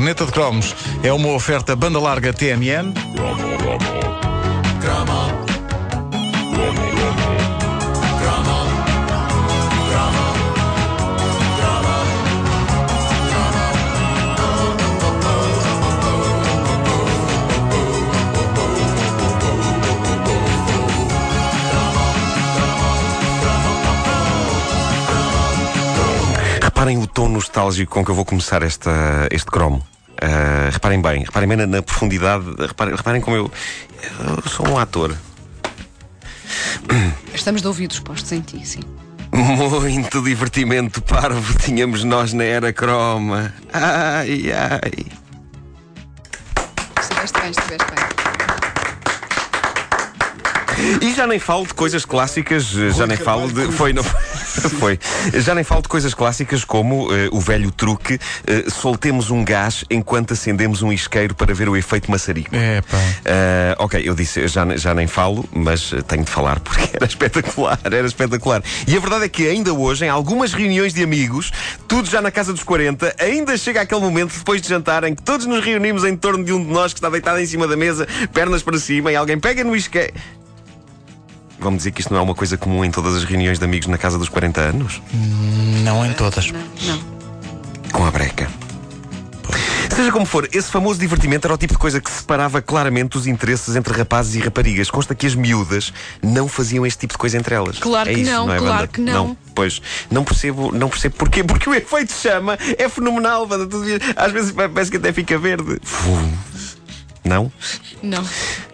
Neta de Cromos é uma oferta banda larga TMN. Reparem o tom nostálgico com que eu vou começar esta, este cromo. Uh, reparem bem, reparem bem na, na profundidade, reparem, reparem como eu, eu sou um ator. Estamos de ouvidos postos em ti, sim. Muito divertimento parvo tínhamos nós na era croma. Ai, ai. Estiveste bem, estiveste bem. E já nem falo de coisas clássicas, já nem falo de. Foi, não foi? Já nem falo de coisas clássicas como uh, o velho truque: uh, soltemos um gás enquanto acendemos um isqueiro para ver o efeito maçarico. É, pá. Uh, ok, eu disse, já, já nem falo, mas tenho de falar porque era espetacular, era espetacular. E a verdade é que ainda hoje, em algumas reuniões de amigos, tudo já na casa dos 40, ainda chega aquele momento depois de jantar em que todos nos reunimos em torno de um de nós que está deitado em cima da mesa, pernas para cima, e alguém pega no isqueiro. Vamos dizer que isto não é uma coisa comum em todas as reuniões de amigos na casa dos 40 anos? Não em todas. Não, não. Com a breca. Seja como for, esse famoso divertimento era o tipo de coisa que separava claramente os interesses entre rapazes e raparigas. Consta que as miúdas não faziam este tipo de coisa entre elas. Claro é que isso, não, é, claro banda? que não. Pois, não percebo, não percebo porquê. Porque o efeito chama é fenomenal, banda. Às vezes parece que até fica verde. Fum. Não? Não.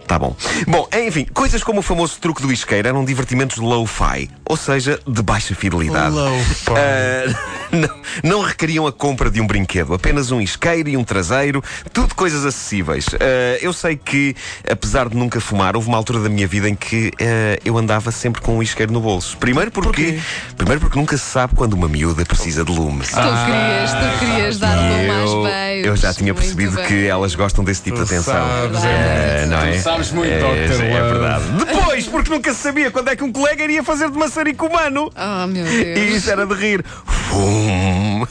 Tá bom. Bom, enfim, coisas como o famoso truque do isqueiro eram divertimentos low-fi, ou seja, de baixa fidelidade. Low-fi. Ah, não, não requeriam a compra de um brinquedo, apenas um isqueiro e um traseiro, tudo coisas acessíveis. Ah, eu sei que, apesar de nunca fumar, houve uma altura da minha vida em que ah, eu andava sempre com um isqueiro no bolso. Primeiro porque, primeiro porque nunca se sabe quando uma miúda precisa de lume. Tu querias, tu querias dar um mais Eu, beijo. eu já tinha percebido que elas gostam desse tipo de Tu atenção. sabes, Ah, não é? Sabes muito, é, Dr. é Love. verdade. Depois, porque nunca se sabia quando é que um colega iria fazer de maçarico humano. Oh, meu E Deus. isso era de rir. Fum.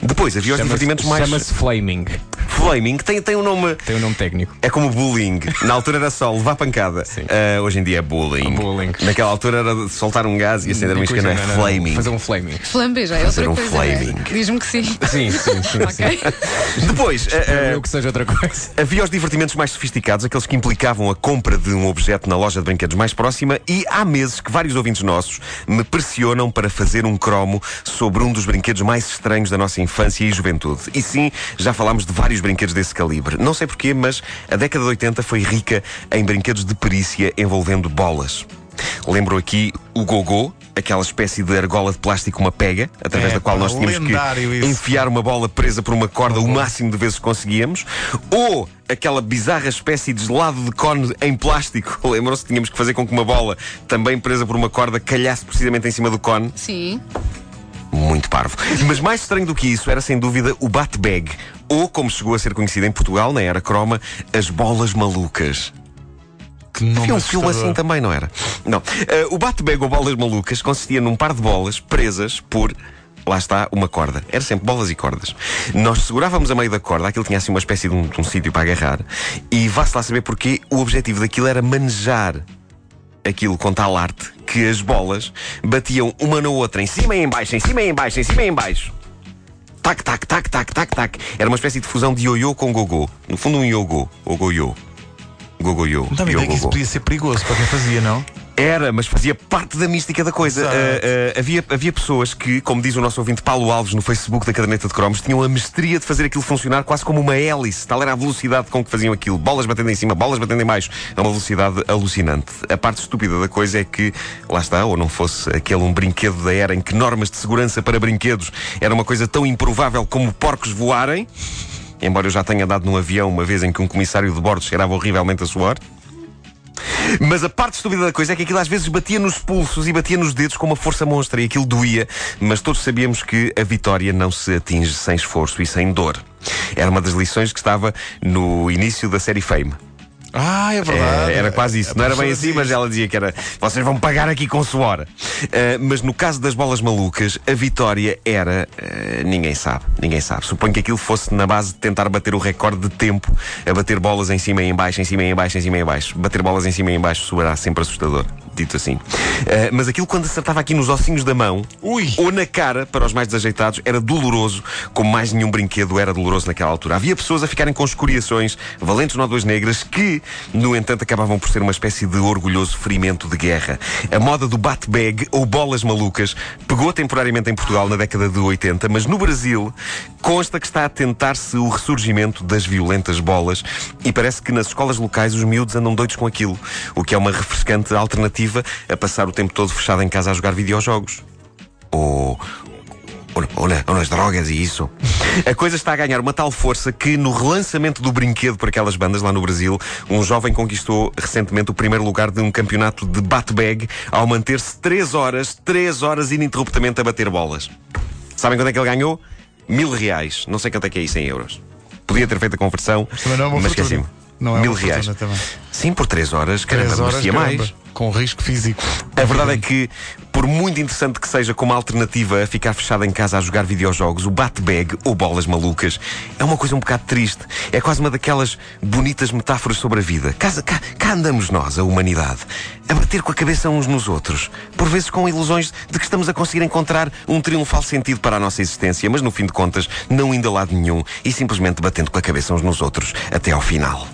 Depois havia os divertimentos mais. Chama-se Flaming. Flaming, tem, tem um nome. Tem um nome técnico. É como bullying. Na altura era só levar pancada. Sim. Ah, hoje em dia é bullying. Bullying. Naquela altura era soltar um gás e acender uma não é? Flaming. Fazer um flaming. Flambé já é Fazer outra um coisa. né? flaming. Diz-me que sim. Sim, sim, sim. ok? sim. Depois. ah, Eu que seja outra coisa. Havia os divertimentos mais sofisticados, aqueles que implicavam a compra de um objeto na loja de brinquedos mais próxima, e há meses que vários ouvintes nossos me pressionam para fazer um cromo sobre um dos brinquedos mais estranhos da nossa infância e juventude. E sim, já falámos de vários brinquedos desse calibre. Não sei porquê, mas a década de 80 foi rica em brinquedos de perícia envolvendo bolas. Lembro aqui o gogô, aquela espécie de argola de plástico, uma pega, através É, da qual nós tínhamos que isso. enfiar uma bola presa por uma corda o máximo de vezes que conseguíamos, ou aquela bizarra espécie de gelado de cone em plástico. Lembram-se que tínhamos que fazer com que uma bola, também presa por uma corda, calhasse precisamente em cima do cone? Sim. Muito parvo. Mas mais estranho do que isso era sem dúvida o bat-bag, ou como chegou a ser conhecido em Portugal, na era croma, as bolas malucas. Que nome Havia um filme assim também, não era? Não. Eh, o bate-bag ou bolas malucas consistia num par de bolas presas por. Lá está, uma corda. Era sempre bolas e cordas. Nós segurávamos a meio da corda, aquilo tinha assim uma espécie de um, de um sítio para agarrar, e vá-se lá saber porquê, o objetivo daquilo era manejar aquilo com tal arte que as bolas batiam uma na outra, em cima e em baixo, em cima e em baixo, em cima e em baixo. Tac, tac, tac, tac, tac, tac. Era uma espécie de fusão de ioiô com gogô. No fundo, um iogo. Ou goiô. Gogoiô. Dá-me ideia que isso podia ser perigoso para quem fazia, não? Era, mas fazia parte da mística da coisa. Ah, ah, havia, havia pessoas que, como diz o nosso ouvinte Paulo Alves no Facebook da Caderneta de Cromos, tinham a mestria de fazer aquilo funcionar quase como uma hélice. Tal era a velocidade com que faziam aquilo. Bolas batendo em cima, bolas batendo em baixo. É uma velocidade alucinante. A parte estúpida da coisa é que, lá está, ou não fosse aquele um brinquedo da era em que normas de segurança para brinquedos era uma coisa tão improvável como porcos voarem. Embora eu já tenha andado num avião uma vez em que um comissário de bordo cheirava horrivelmente a suor. Mas a parte estúpida da coisa é que aquilo às vezes batia nos pulsos e batia nos dedos com uma força monstra e aquilo doía, mas todos sabíamos que a vitória não se atinge sem esforço e sem dor. Era uma das lições que estava no início da série Fame. Ah, é verdade. É, era quase isso. Não era bem assim, mas ela dizia que era vocês vão pagar aqui com suor. Uh, mas no caso das bolas malucas, a vitória era. uh, ninguém sabe. Ninguém sabe. Suponho que aquilo fosse na base de tentar bater o recorde de tempo a bater bolas em cima e em baixo, em cima e em baixo, em cima e em baixo. Bater bolas em cima e em baixo soará sempre assustador, dito assim. Uh, mas aquilo quando acertava aqui nos ossinhos da mão Ui. ou na cara, para os mais desajeitados, era doloroso, como mais nenhum brinquedo era doloroso naquela altura. Havia pessoas a ficarem com escoriações, valentes nódoas negras, que, no entanto, acabavam por ser uma espécie de orgulhoso ferimento de guerra. A moda do bat-bag, ou bolas malucas, pegou temporariamente em Portugal na década de 80, mas no Brasil consta que está a tentar-se o ressurgimento das violentas bolas e parece que nas escolas locais os miúdos andam doidos com aquilo, o que é uma refrescante alternativa a passar o tempo todo fechado em casa a jogar videojogos. Ou, ou, na- ou nas drogas e isso. A coisa está a ganhar uma tal força que, no relançamento do brinquedo por aquelas bandas lá no Brasil, um jovem conquistou recentemente o primeiro lugar de um campeonato de bat-bag ao manter-se 3 horas, 3 horas ininterruptamente a bater bolas. Sabem quanto é que ele ganhou? Mil reais. Não sei quanto é que é isso em euros. Podia ter feito a conversão, é mas fortuna. esqueci-me. Não é Mil reais. também. Sim, por 3 horas, caramba, Três horas, caramba, mais. com risco físico. A verdade é que, por muito interessante que seja como alternativa a ficar fechado em casa a jogar videojogos, o bat-bag ou bolas malucas é uma coisa um bocado triste. É quase uma daquelas bonitas metáforas sobre a vida. Cá, cá, cá andamos nós, a humanidade, a bater com a cabeça uns nos outros, por vezes com ilusões de que estamos a conseguir encontrar um triunfal sentido para a nossa existência, mas no fim de contas, não indo a lado nenhum e simplesmente batendo com a cabeça uns nos outros até ao final.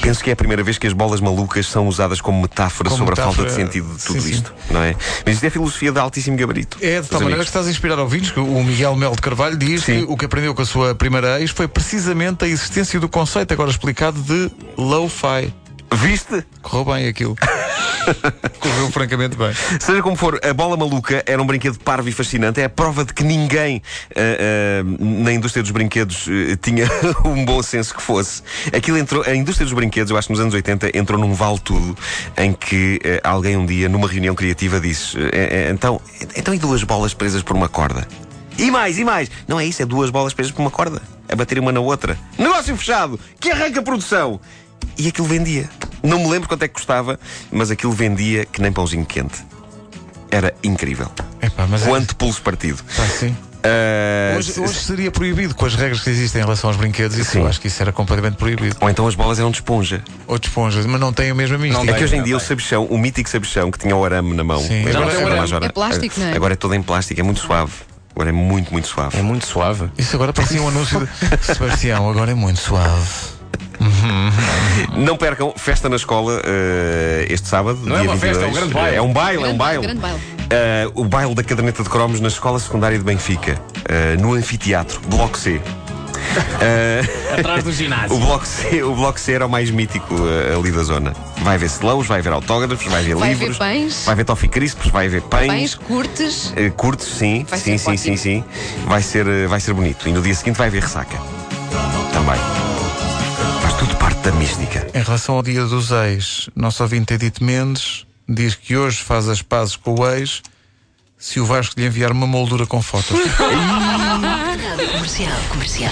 Penso que é a primeira vez que as bolas malucas são usadas como metáfora Como sobre a metáfora, falta de sentido de tudo sim, sim. isto, não é? Mas isto é filosofia de altíssimo gabarito. É de tal maneira que estás a inspirar ouvintes, que o Miguel Melo de Carvalho diz Sim. que o que aprendeu com a sua primeira ex foi precisamente a existência do conceito, agora explicado, de low-fi. Viste? Correu bem aquilo. Correu francamente bem. Seja como for, a bola maluca era um brinquedo parvo e fascinante. É a prova de que ninguém ah, ah, na indústria dos brinquedos eh, tinha um bom senso que fosse. Aquilo entrou, a indústria dos brinquedos, eu acho que nos anos 80, entrou num vale tudo em que alguém um dia, numa reunião criativa, disse: então, então e duas bolas presas por uma corda? E mais, e mais! Não é isso, é duas bolas presas por uma corda, a bater uma na outra. Negócio fechado! Que arranca a produção! E aquilo vendia. Não me lembro quanto é que custava, mas aquilo vendia que nem pãozinho quente. Era incrível. Epá, mas é- Quanto pulso partido. Tá, sim. Ah, Hoje, hoje seria proibido com as regras que existem em relação aos brinquedos. Isso, Sim. eu acho que isso era completamente proibido. Ou então as bolas eram de esponja. Ou de esponjas, mas não tem a mesma mística. Não É tem. que hoje em dia o tem. sabichão, o mítico sabichão que tinha o arame na mão. Sim. O lembra arame. mais, Joana? É plástico, não é? Agora é todo em plástico, é muito suave. Agora é muito, muito suave. É muito suave. Isso agora parecia um anúncio de Sebastião, agora é muito suave. Não percam, festa na escola eh, este sábado. Não é dia uma festa, é um 22. grande baile. É um baile, é um Grande baile. grande baile. Eh, o baile da caderneta de cromos na Escola Secundária de Benfica, eh, no anfiteatro, Bloco C. Atrás do o, ginásio. bloco C, o Bloco C era o mais mítico eh, ali da zona. Vai haver slows, vai haver autógrafos, vai haver Vai haver livros, pães. vai haver toffee crisps, vai haver pães. Pães, curtes. eh, curtos, sim, Vai sim, ser sim, sim, sim. Vai ser, vai ser bonito. E no dia seguinte vai haver ressaca. Da mística. Em relação ao dia dos ex, nosso ouvinte Edith Mendes diz que hoje faz as pazes com o ex se o Vasco lhe enviar uma moldura com fotos. Comercial. Comercial.